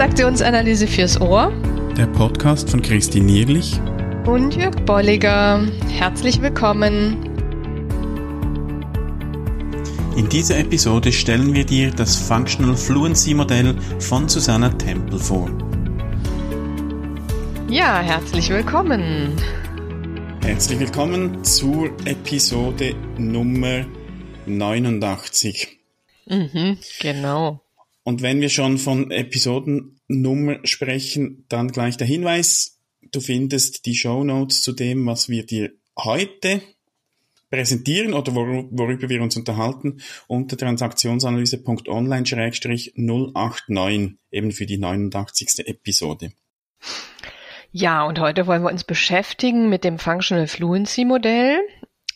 Transaktionsanalyse fürs Ohr. Der Podcast von Christine Nierlich und Jörg Bolliger. Herzlich willkommen. In dieser Episode stellen wir dir das Functional Fluency Modell von Susanna Temple vor. Ja, herzlich willkommen. Herzlich willkommen zur Episode Nummer 89. Mhm, genau. Und wenn wir schon von Episodennummer sprechen, dann gleich der Hinweis, du findest die Show Notes zu dem, was wir dir heute präsentieren oder worüber wir uns unterhalten unter transaktionsanalyse.online-089 eben für die 89. Episode. Ja, und heute wollen wir uns beschäftigen mit dem Functional Fluency Modell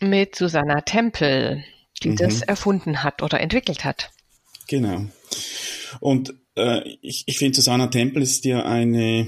mit Susanna Tempel, die mhm. das erfunden hat oder entwickelt hat. Genau. Und äh, ich, ich finde, Susanna Tempel ist ja eine,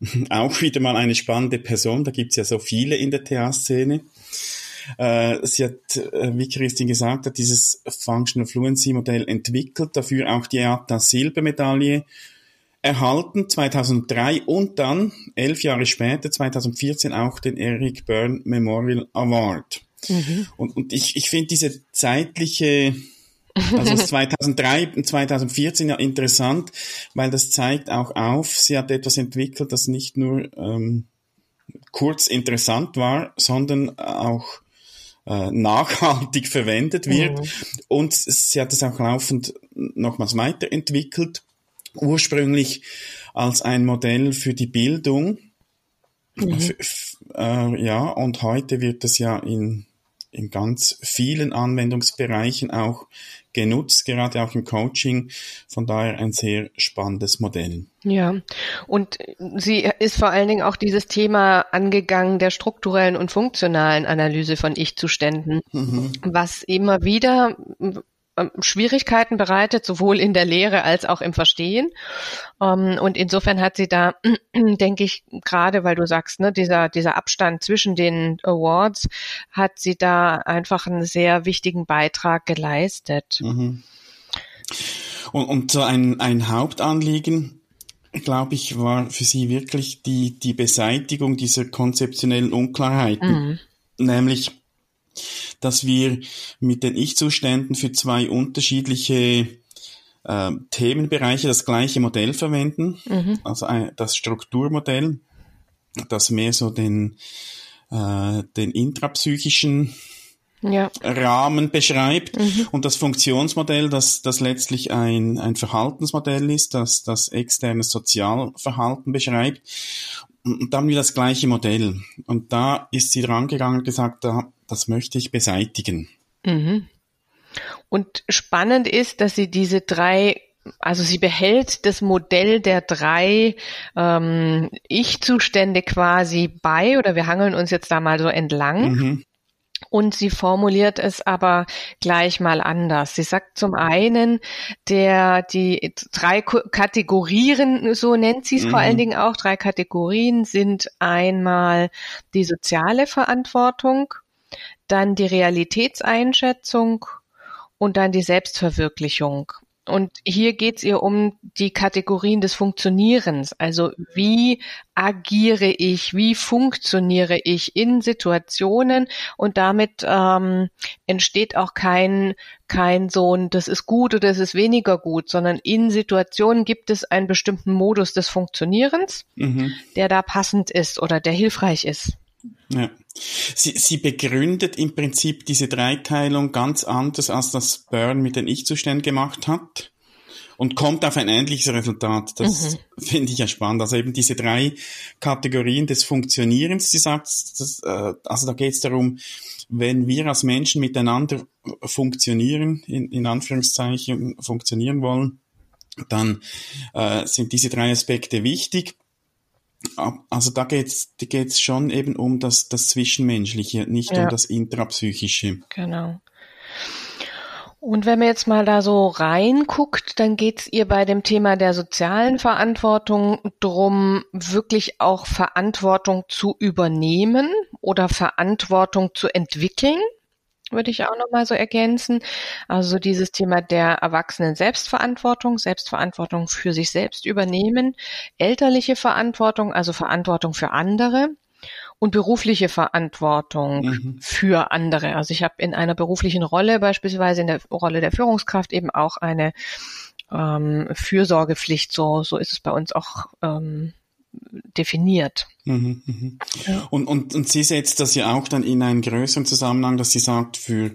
auch wieder mal eine spannende Person. Da gibt's ja so viele in der TA-Szene. Äh, sie hat, äh, wie Christine gesagt hat, dieses Functional Fluency Modell entwickelt, dafür auch die ATA Silbermedaille erhalten, 2003 und dann, elf Jahre später, 2014 auch den Eric Byrne Memorial Award. Mhm. Und, und ich, ich finde diese zeitliche also 2003 und 2014 ja interessant, weil das zeigt auch auf, sie hat etwas entwickelt, das nicht nur ähm, kurz interessant war, sondern auch äh, nachhaltig verwendet wird. Mhm. Und sie hat es auch laufend nochmals weiterentwickelt, ursprünglich als ein Modell für die Bildung. Mhm. Äh, ja, und heute wird es ja in in ganz vielen Anwendungsbereichen auch genutzt, gerade auch im Coaching. Von daher ein sehr spannendes Modell. Ja, und sie ist vor allen Dingen auch dieses Thema angegangen der strukturellen und funktionalen Analyse von Ich-Zuständen, mhm. was immer wieder Schwierigkeiten bereitet, sowohl in der Lehre als auch im Verstehen. Ähm, und insofern hat sie da, denke ich, gerade weil du sagst, ne, dieser, dieser Abstand zwischen den Awards, hat sie da einfach einen sehr wichtigen Beitrag geleistet. Mhm. Und, und so ein, ein Hauptanliegen, glaube ich, war für sie wirklich die, die Beseitigung dieser konzeptionellen Unklarheiten. Mhm. Nämlich, dass wir mit den Ich-Zuständen für zwei unterschiedliche äh, Themenbereiche das gleiche Modell verwenden, mhm. also ein, das Strukturmodell, das mehr so den, äh, den intrapsychischen ja. Rahmen beschreibt mhm. und das Funktionsmodell, das, das letztlich ein, ein Verhaltensmodell ist, das das externe Sozialverhalten beschreibt. Und dann wieder das gleiche Modell. Und da ist sie drangegangen und gesagt, da das möchte ich beseitigen. Mhm. Und spannend ist, dass sie diese drei also sie behält das Modell der drei ähm, Ich-Zustände quasi bei, oder wir hangeln uns jetzt da mal so entlang. Mhm. Und sie formuliert es aber gleich mal anders. Sie sagt zum einen, der, die drei Kategorien, so nennt sie es mhm. vor allen Dingen auch, drei Kategorien sind einmal die soziale Verantwortung, dann die Realitätseinschätzung und dann die Selbstverwirklichung. Und hier geht es ihr um die Kategorien des Funktionierens. Also wie agiere ich, wie funktioniere ich in Situationen und damit ähm, entsteht auch kein, kein so ein, das ist gut oder das ist weniger gut, sondern in Situationen gibt es einen bestimmten Modus des Funktionierens, mhm. der da passend ist oder der hilfreich ist. Ja. Sie, sie begründet im Prinzip diese Dreiteilung ganz anders, als das Burn mit den Ich-Zuständen gemacht hat und kommt auf ein ähnliches Resultat. Das mhm. finde ich ja spannend. Also eben diese drei Kategorien des Funktionierens. Sie sagt, das, äh, also da geht es darum, wenn wir als Menschen miteinander funktionieren, in, in Anführungszeichen funktionieren wollen, dann äh, sind diese drei Aspekte wichtig. Also da geht's, da geht's schon eben um das, das Zwischenmenschliche, nicht ja. um das Intrapsychische. Genau. Und wenn man jetzt mal da so reinguckt, dann geht's ihr bei dem Thema der sozialen Verantwortung drum, wirklich auch Verantwortung zu übernehmen oder Verantwortung zu entwickeln würde ich auch nochmal so ergänzen. Also dieses Thema der Erwachsenen Selbstverantwortung, Selbstverantwortung für sich selbst übernehmen, elterliche Verantwortung, also Verantwortung für andere und berufliche Verantwortung mhm. für andere. Also ich habe in einer beruflichen Rolle, beispielsweise in der Rolle der Führungskraft, eben auch eine ähm, Fürsorgepflicht. So, so ist es bei uns auch ähm, definiert. Mhm, mhm. Ja. Und, und, und sie setzt das ja auch dann in einen größeren Zusammenhang, dass sie sagt, für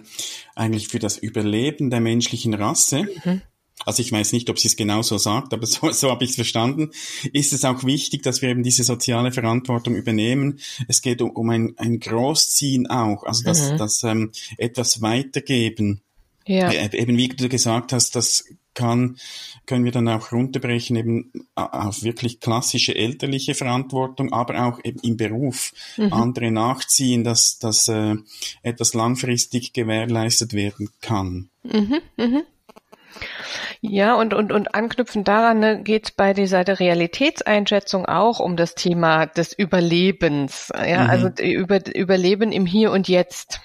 eigentlich für das Überleben der menschlichen Rasse, mhm. also ich weiß nicht, ob sie es genau so sagt, aber so, so habe ich es verstanden, ist es auch wichtig, dass wir eben diese soziale Verantwortung übernehmen. Es geht um, um ein, ein Großziehen auch, also dass, mhm. dass ähm, etwas weitergeben. Ja. Äh, eben wie du gesagt hast, das kann, können wir dann auch runterbrechen eben auf wirklich klassische elterliche Verantwortung, aber auch eben im Beruf mhm. andere nachziehen, dass, dass äh, etwas langfristig gewährleistet werden kann. Mhm, mhm. Ja, und, und, und anknüpfend daran ne, geht es bei dieser Realitätseinschätzung auch um das Thema des Überlebens. Ja, mhm. also über, Überleben im Hier und Jetzt.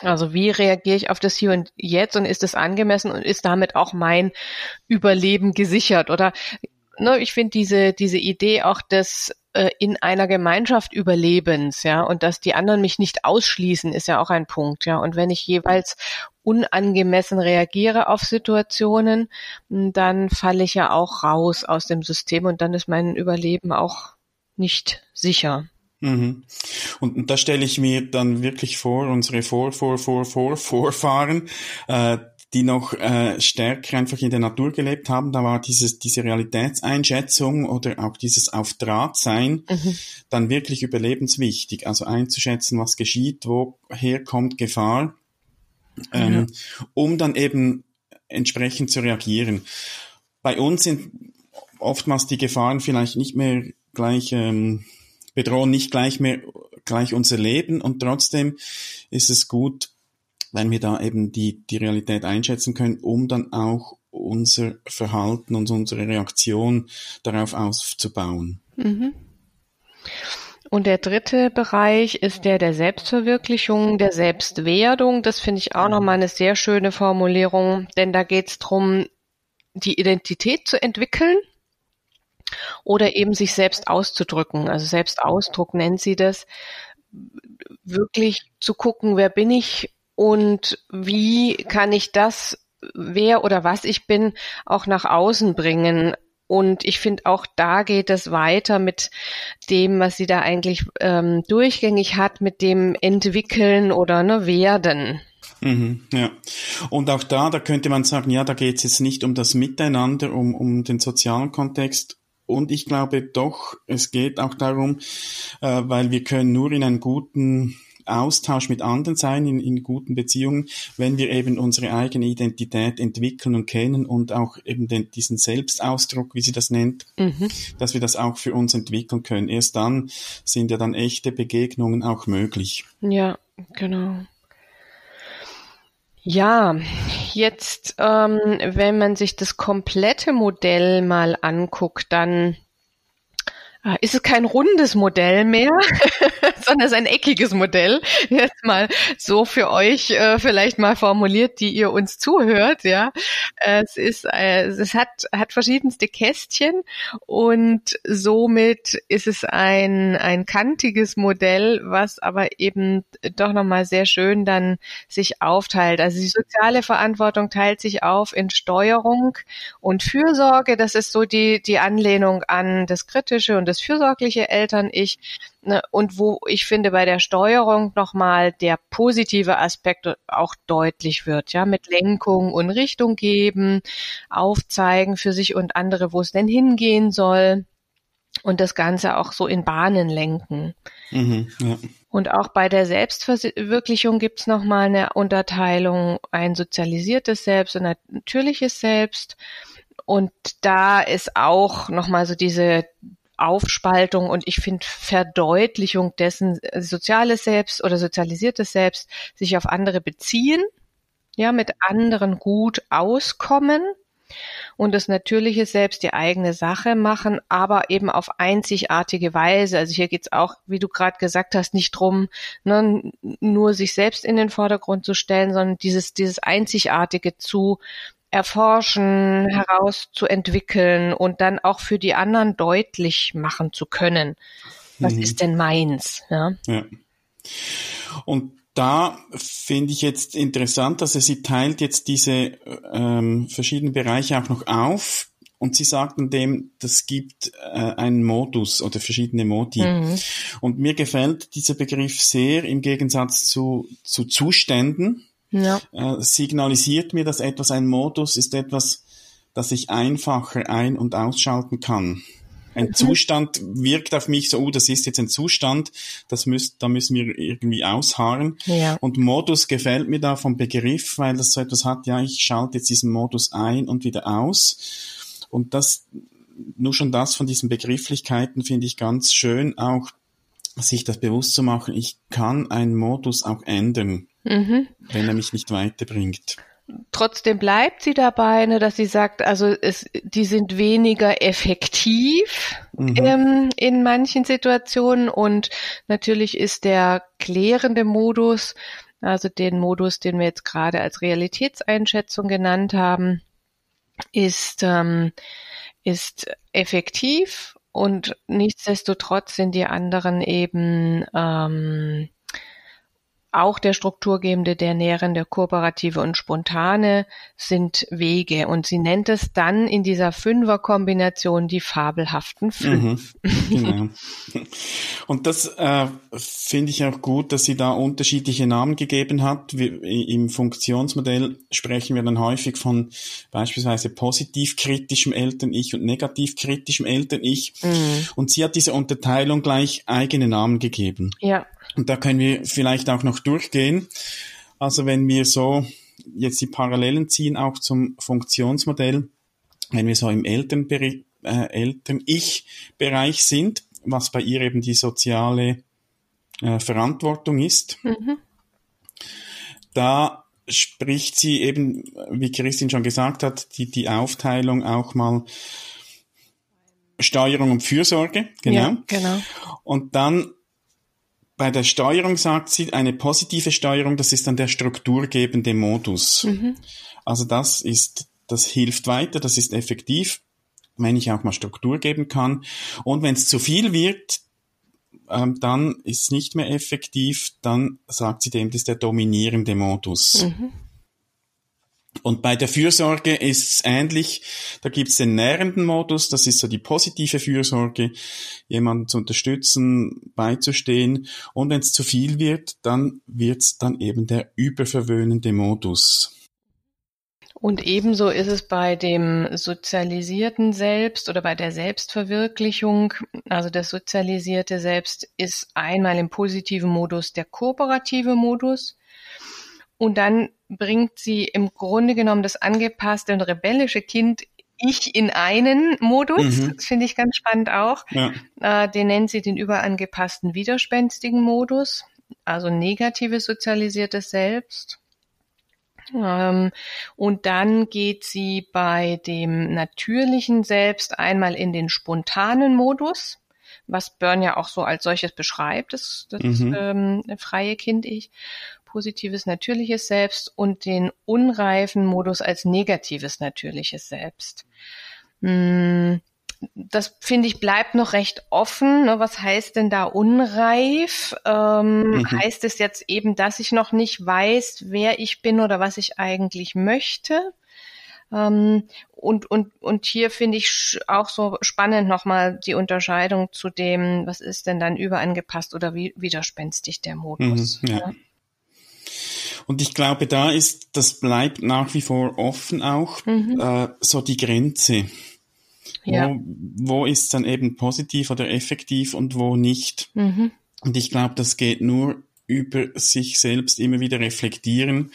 Also wie reagiere ich auf das Hier und Jetzt und ist es angemessen und ist damit auch mein Überleben gesichert? Oder ne, ich finde diese, diese Idee auch des äh, in einer Gemeinschaft Überlebens, ja, und dass die anderen mich nicht ausschließen, ist ja auch ein Punkt, ja. Und wenn ich jeweils unangemessen reagiere auf Situationen, dann falle ich ja auch raus aus dem System und dann ist mein Überleben auch nicht sicher. Mhm. Und, und da stelle ich mir dann wirklich vor, unsere Vor, Vor, Vor, Vor, Vorfahren, äh, die noch äh, stärker einfach in der Natur gelebt haben, da war dieses, diese Realitätseinschätzung oder auch dieses Auf Draht sein mhm. dann wirklich überlebenswichtig. Also einzuschätzen, was geschieht, woher kommt Gefahr, ähm, mhm. um dann eben entsprechend zu reagieren. Bei uns sind oftmals die Gefahren vielleicht nicht mehr gleich ähm, bedrohen nicht gleich mehr gleich unser Leben und trotzdem ist es gut, wenn wir da eben die, die Realität einschätzen können, um dann auch unser Verhalten und unsere Reaktion darauf aufzubauen. Mhm. Und der dritte Bereich ist der der Selbstverwirklichung, der Selbstwerdung. Das finde ich auch nochmal eine sehr schöne Formulierung, denn da geht es darum, die Identität zu entwickeln oder eben sich selbst auszudrücken. Also Selbstausdruck nennt sie das. Wirklich zu gucken, wer bin ich und wie kann ich das, wer oder was ich bin, auch nach außen bringen. Und ich finde auch da geht es weiter mit dem, was sie da eigentlich ähm, durchgängig hat, mit dem Entwickeln oder ne, Werden. Mhm, ja. Und auch da, da könnte man sagen, ja, da geht es jetzt nicht um das Miteinander, um, um den sozialen Kontext und ich glaube doch, es geht auch darum, äh, weil wir können nur in einem guten Austausch mit anderen sein, in, in guten Beziehungen, wenn wir eben unsere eigene Identität entwickeln und kennen und auch eben den, diesen Selbstausdruck, wie sie das nennt, mhm. dass wir das auch für uns entwickeln können. Erst dann sind ja dann echte Begegnungen auch möglich. Ja, genau. Ja, jetzt, ähm, wenn man sich das komplette Modell mal anguckt, dann ist es kein rundes Modell mehr, sondern es ist ein eckiges Modell. Jetzt mal so für euch äh, vielleicht mal formuliert, die ihr uns zuhört. Ja, es ist, äh, es hat hat verschiedenste Kästchen und somit ist es ein ein kantiges Modell, was aber eben doch noch mal sehr schön dann sich aufteilt. Also die soziale Verantwortung teilt sich auf in Steuerung und Fürsorge. Das ist so die die Anlehnung an das kritische und das fürsorgliche Eltern-Ich. Ne, und wo ich finde, bei der Steuerung nochmal der positive Aspekt auch deutlich wird, ja, mit Lenkung und Richtung geben, aufzeigen für sich und andere, wo es denn hingehen soll und das Ganze auch so in Bahnen lenken. Mhm, ja. Und auch bei der Selbstverwirklichung gibt's nochmal eine Unterteilung, ein sozialisiertes Selbst und ein natürliches Selbst. Und da ist auch nochmal so diese Aufspaltung und ich finde Verdeutlichung dessen äh, soziales Selbst oder sozialisiertes Selbst sich auf andere beziehen, ja, mit anderen gut auskommen und das natürliche Selbst die eigene Sache machen, aber eben auf einzigartige Weise. Also hier geht's auch, wie du gerade gesagt hast, nicht drum, ne, nur sich selbst in den Vordergrund zu stellen, sondern dieses, dieses Einzigartige zu erforschen, herauszuentwickeln und dann auch für die anderen deutlich machen zu können. Was mhm. ist denn meins? Ja. ja. Und da finde ich jetzt interessant, dass er sie teilt jetzt diese ähm, verschiedenen Bereiche auch noch auf. Und sie sagten dem, das gibt äh, einen Modus oder verschiedene Modi. Mhm. Und mir gefällt dieser Begriff sehr im Gegensatz zu, zu Zuständen. Ja. Äh, signalisiert mir, dass etwas ein Modus ist, etwas, das ich einfacher ein- und ausschalten kann. Ein mhm. Zustand wirkt auf mich so, oh, das ist jetzt ein Zustand, das müsst, da müssen wir irgendwie ausharren. Ja. Und Modus gefällt mir da vom Begriff, weil das so etwas hat, ja, ich schalte jetzt diesen Modus ein und wieder aus. Und das, nur schon das von diesen Begrifflichkeiten finde ich ganz schön, auch sich das bewusst zu machen, ich kann einen Modus auch ändern, mhm. wenn er mich nicht weiterbringt. Trotzdem bleibt sie dabei, ne, dass sie sagt, also es, die sind weniger effektiv mhm. ähm, in manchen Situationen und natürlich ist der klärende Modus, also den Modus, den wir jetzt gerade als Realitätseinschätzung genannt haben, ist, ähm, ist effektiv und nichtsdestotrotz sind die anderen eben ähm, auch der strukturgebende, der nährende, kooperative und spontane sind Wege. Und sie nennt es dann in dieser Fünfer-Kombination die fabelhaften fünf. Mhm, genau. Und das äh, finde ich auch gut, dass sie da unterschiedliche Namen gegeben hat. Wir, Im Funktionsmodell sprechen wir dann häufig von beispielsweise positiv kritischem Eltern-Ich und negativ kritischem Eltern-Ich. Mhm. Und sie hat diese Unterteilung gleich eigene Namen gegeben. Ja. Und da können wir vielleicht auch noch durchgehen. Also wenn wir so jetzt die Parallelen ziehen, auch zum Funktionsmodell, wenn wir so im äh, Eltern-Ich-Bereich sind, was bei ihr eben die soziale äh, Verantwortung ist, mhm. da spricht sie eben, wie Christine schon gesagt hat, die, die Aufteilung auch mal Steuerung und Fürsorge, genau. Ja, genau. Und dann bei der Steuerung sagt sie, eine positive Steuerung, das ist dann der strukturgebende Modus. Mhm. Also das ist, das hilft weiter, das ist effektiv, wenn ich auch mal Struktur geben kann. Und wenn es zu viel wird, ähm, dann ist es nicht mehr effektiv, dann sagt sie dem, das ist der dominierende Modus. Mhm. Und bei der Fürsorge ist es ähnlich. Da gibt es den nährenden Modus, das ist so die positive Fürsorge, jemanden zu unterstützen, beizustehen. Und wenn es zu viel wird, dann wird es dann eben der überverwöhnende Modus. Und ebenso ist es bei dem sozialisierten Selbst oder bei der Selbstverwirklichung. Also das sozialisierte Selbst ist einmal im positiven Modus der kooperative Modus. Und dann bringt sie im Grunde genommen das angepasste und rebellische Kind ich in einen Modus. Mhm. Das finde ich ganz spannend auch. Ja. Äh, den nennt sie den überangepassten widerspenstigen Modus, also negatives sozialisiertes Selbst. Ähm, und dann geht sie bei dem natürlichen Selbst einmal in den spontanen Modus, was Byrne ja auch so als solches beschreibt, das, das mhm. ähm, freie Kind-Ich positives natürliches Selbst und den unreifen Modus als negatives natürliches Selbst. Hm, das finde ich bleibt noch recht offen. Ne? Was heißt denn da unreif? Ähm, mhm. Heißt es jetzt eben, dass ich noch nicht weiß, wer ich bin oder was ich eigentlich möchte? Ähm, und, und, und hier finde ich auch so spannend nochmal die Unterscheidung zu dem, was ist denn dann überangepasst oder wie widerspenstig der Modus. Mhm, ja. ja. Und ich glaube, da ist, das bleibt nach wie vor offen auch, mhm. äh, so die Grenze. Ja. Wo, wo ist dann eben positiv oder effektiv und wo nicht? Mhm. Und ich glaube, das geht nur über sich selbst immer wieder reflektieren,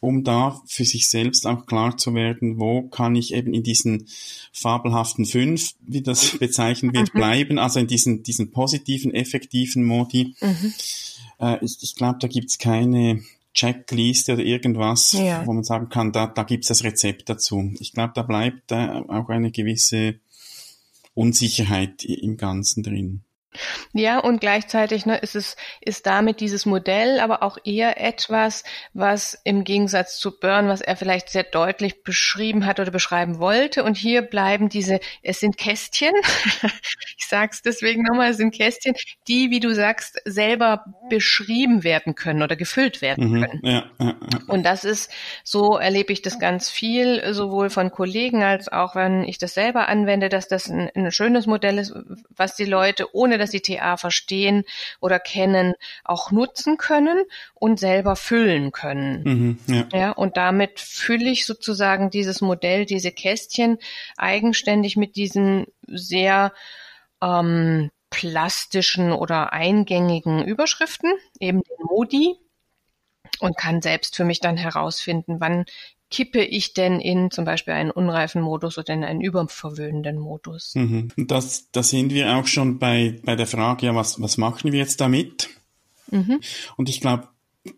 um da für sich selbst auch klar zu werden, wo kann ich eben in diesen fabelhaften fünf, wie das bezeichnet wird, mhm. bleiben, also in diesen, diesen positiven, effektiven Modi. Mhm. Äh, ich ich glaube, da gibt's keine Checkliste oder irgendwas, ja. wo man sagen kann, da, da gibt's das Rezept dazu. Ich glaube, da bleibt äh, auch eine gewisse Unsicherheit im Ganzen drin. Ja, und gleichzeitig ne, ist es ist damit dieses Modell aber auch eher etwas, was im Gegensatz zu Burn, was er vielleicht sehr deutlich beschrieben hat oder beschreiben wollte. Und hier bleiben diese, es sind Kästchen, ich sag's deswegen nochmal, es sind Kästchen, die, wie du sagst, selber beschrieben werden können oder gefüllt werden mhm, können. Ja, ja, ja. Und das ist, so erlebe ich das ganz viel, sowohl von Kollegen als auch wenn ich das selber anwende, dass das ein, ein schönes Modell ist, was die Leute ohne dass sie TA verstehen oder kennen, auch nutzen können und selber füllen können. Mhm, ja. ja, und damit fülle ich sozusagen dieses Modell, diese Kästchen eigenständig mit diesen sehr ähm, plastischen oder eingängigen Überschriften, eben den Modi, und kann selbst für mich dann herausfinden, wann kippe ich denn in zum Beispiel einen unreifen Modus oder in einen überverwöhnenden Modus? Mhm. Das, da sind wir auch schon bei, bei der Frage, ja, was, was machen wir jetzt damit? Mhm. Und ich glaube,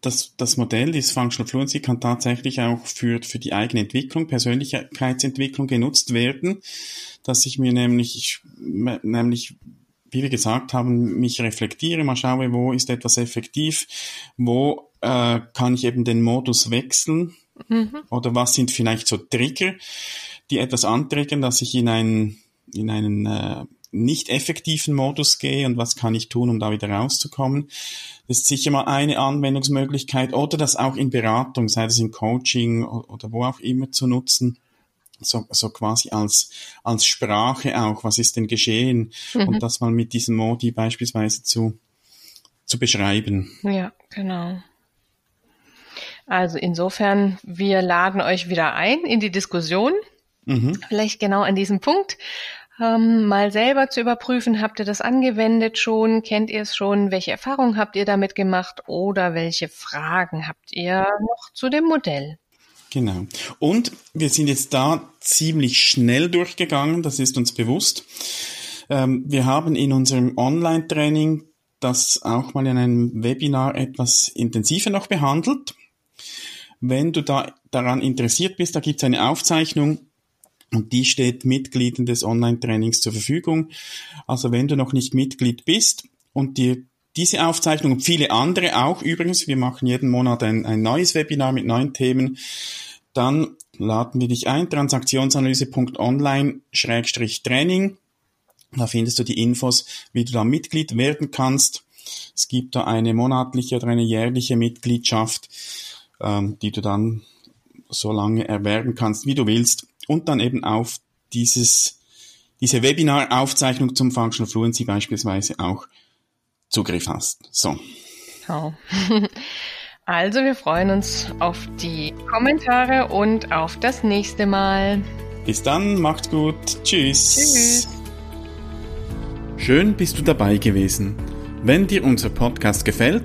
das, das Modell, dieses Functional Fluency, kann tatsächlich auch für, für die eigene Entwicklung, Persönlichkeitsentwicklung genutzt werden, dass ich mir nämlich, nämlich wie wir gesagt haben, mich reflektiere, mal schaue, wo ist etwas effektiv, wo äh, kann ich eben den Modus wechseln, Mhm. Oder was sind vielleicht so Trigger, die etwas antriggern, dass ich in einen, in einen äh, nicht effektiven Modus gehe und was kann ich tun, um da wieder rauszukommen. Das ist sicher mal eine Anwendungsmöglichkeit oder das auch in Beratung, sei es in Coaching oder wo auch immer zu nutzen. So, so quasi als, als Sprache auch, was ist denn geschehen mhm. und das mal mit diesem Modi beispielsweise zu, zu beschreiben. Ja, genau. Also insofern, wir laden euch wieder ein in die Diskussion. Mhm. Vielleicht genau an diesem Punkt. Ähm, mal selber zu überprüfen, habt ihr das angewendet schon, kennt ihr es schon, welche Erfahrungen habt ihr damit gemacht oder welche Fragen habt ihr noch zu dem Modell? Genau. Und wir sind jetzt da ziemlich schnell durchgegangen, das ist uns bewusst. Ähm, wir haben in unserem Online-Training das auch mal in einem Webinar etwas intensiver noch behandelt. Wenn du da daran interessiert bist, da gibt es eine Aufzeichnung und die steht Mitgliedern des Online-Trainings zur Verfügung. Also wenn du noch nicht Mitglied bist und dir diese Aufzeichnung und viele andere auch übrigens, wir machen jeden Monat ein, ein neues Webinar mit neuen Themen, dann laden wir dich ein, transaktionsanalyse.online-training. Da findest du die Infos, wie du da Mitglied werden kannst. Es gibt da eine monatliche oder eine jährliche Mitgliedschaft ähm, die du dann so lange erwerben kannst, wie du willst. Und dann eben auf dieses, diese Webinar-Aufzeichnung zum Functional Fluency beispielsweise auch Zugriff hast. So. Oh. Also wir freuen uns auf die Kommentare und auf das nächste Mal. Bis dann, macht's gut. Tschüss. Tschüss. Schön bist du dabei gewesen. Wenn dir unser Podcast gefällt,